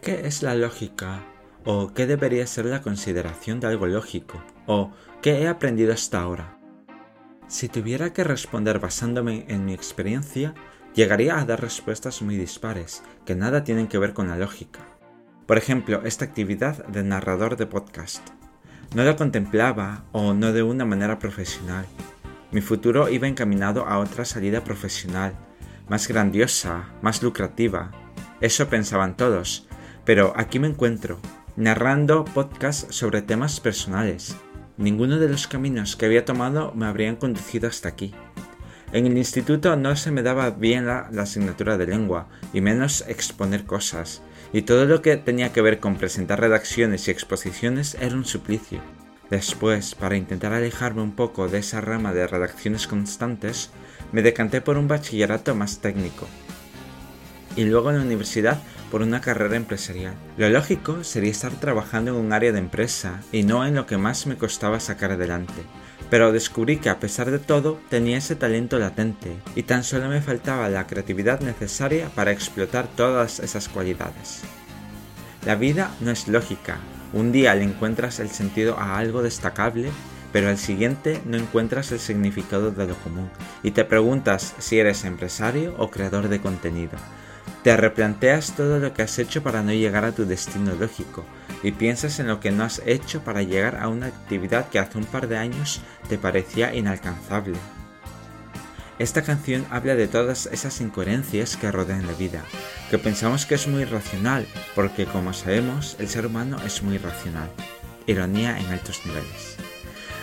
¿Qué es la lógica? ¿O qué debería ser la consideración de algo lógico? ¿O qué he aprendido hasta ahora? Si tuviera que responder basándome en mi experiencia, llegaría a dar respuestas muy dispares, que nada tienen que ver con la lógica. Por ejemplo, esta actividad de narrador de podcast. No la contemplaba o no de una manera profesional. Mi futuro iba encaminado a otra salida profesional, más grandiosa, más lucrativa. Eso pensaban todos, pero aquí me encuentro, narrando podcasts sobre temas personales. Ninguno de los caminos que había tomado me habrían conducido hasta aquí. En el instituto no se me daba bien la, asignatura de lengua, y menos exponer cosas, y todo lo que tenía que ver con presentar redacciones y exposiciones era un suplicio. Después, para intentar alejarme un poco de esa rama de redacciones constantes, me decanté por un bachillerato más técnico. Y luego en la universidad por una carrera empresarial. Lo lógico sería estar trabajando en un área de empresa y no en lo que más me costaba sacar adelante. Pero descubrí que a pesar de todo tenía ese talento latente y tan solo me faltaba la creatividad necesaria para explotar todas esas cualidades. La vida no es lógica. Un día le encuentras el sentido a algo destacable, pero al siguiente no encuentras el significado de lo común y te preguntas si eres empresario o creador de contenido. Te replanteas todo lo que has hecho para no llegar a tu destino lógico y piensas en lo que no has hecho para llegar a una actividad que hace un par de años te parecía inalcanzable. Esta canción habla de todas esas incoherencias que rodean la vida, que pensamos que es muy racional, porque como sabemos, el ser humano es muy racional. Ironía en altos niveles.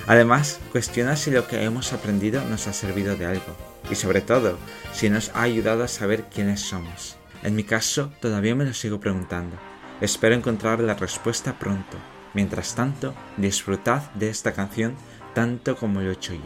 Además, cuestiona si lo que hemos aprendido nos ha servido de algo, y sobre todo, si nos ha ayudado a saber quiénes somos. En mi caso, todavía me lo sigo preguntando. Espero encontrar la respuesta pronto. Mientras tanto, disfrutad de esta canción tanto como lo he hecho yo.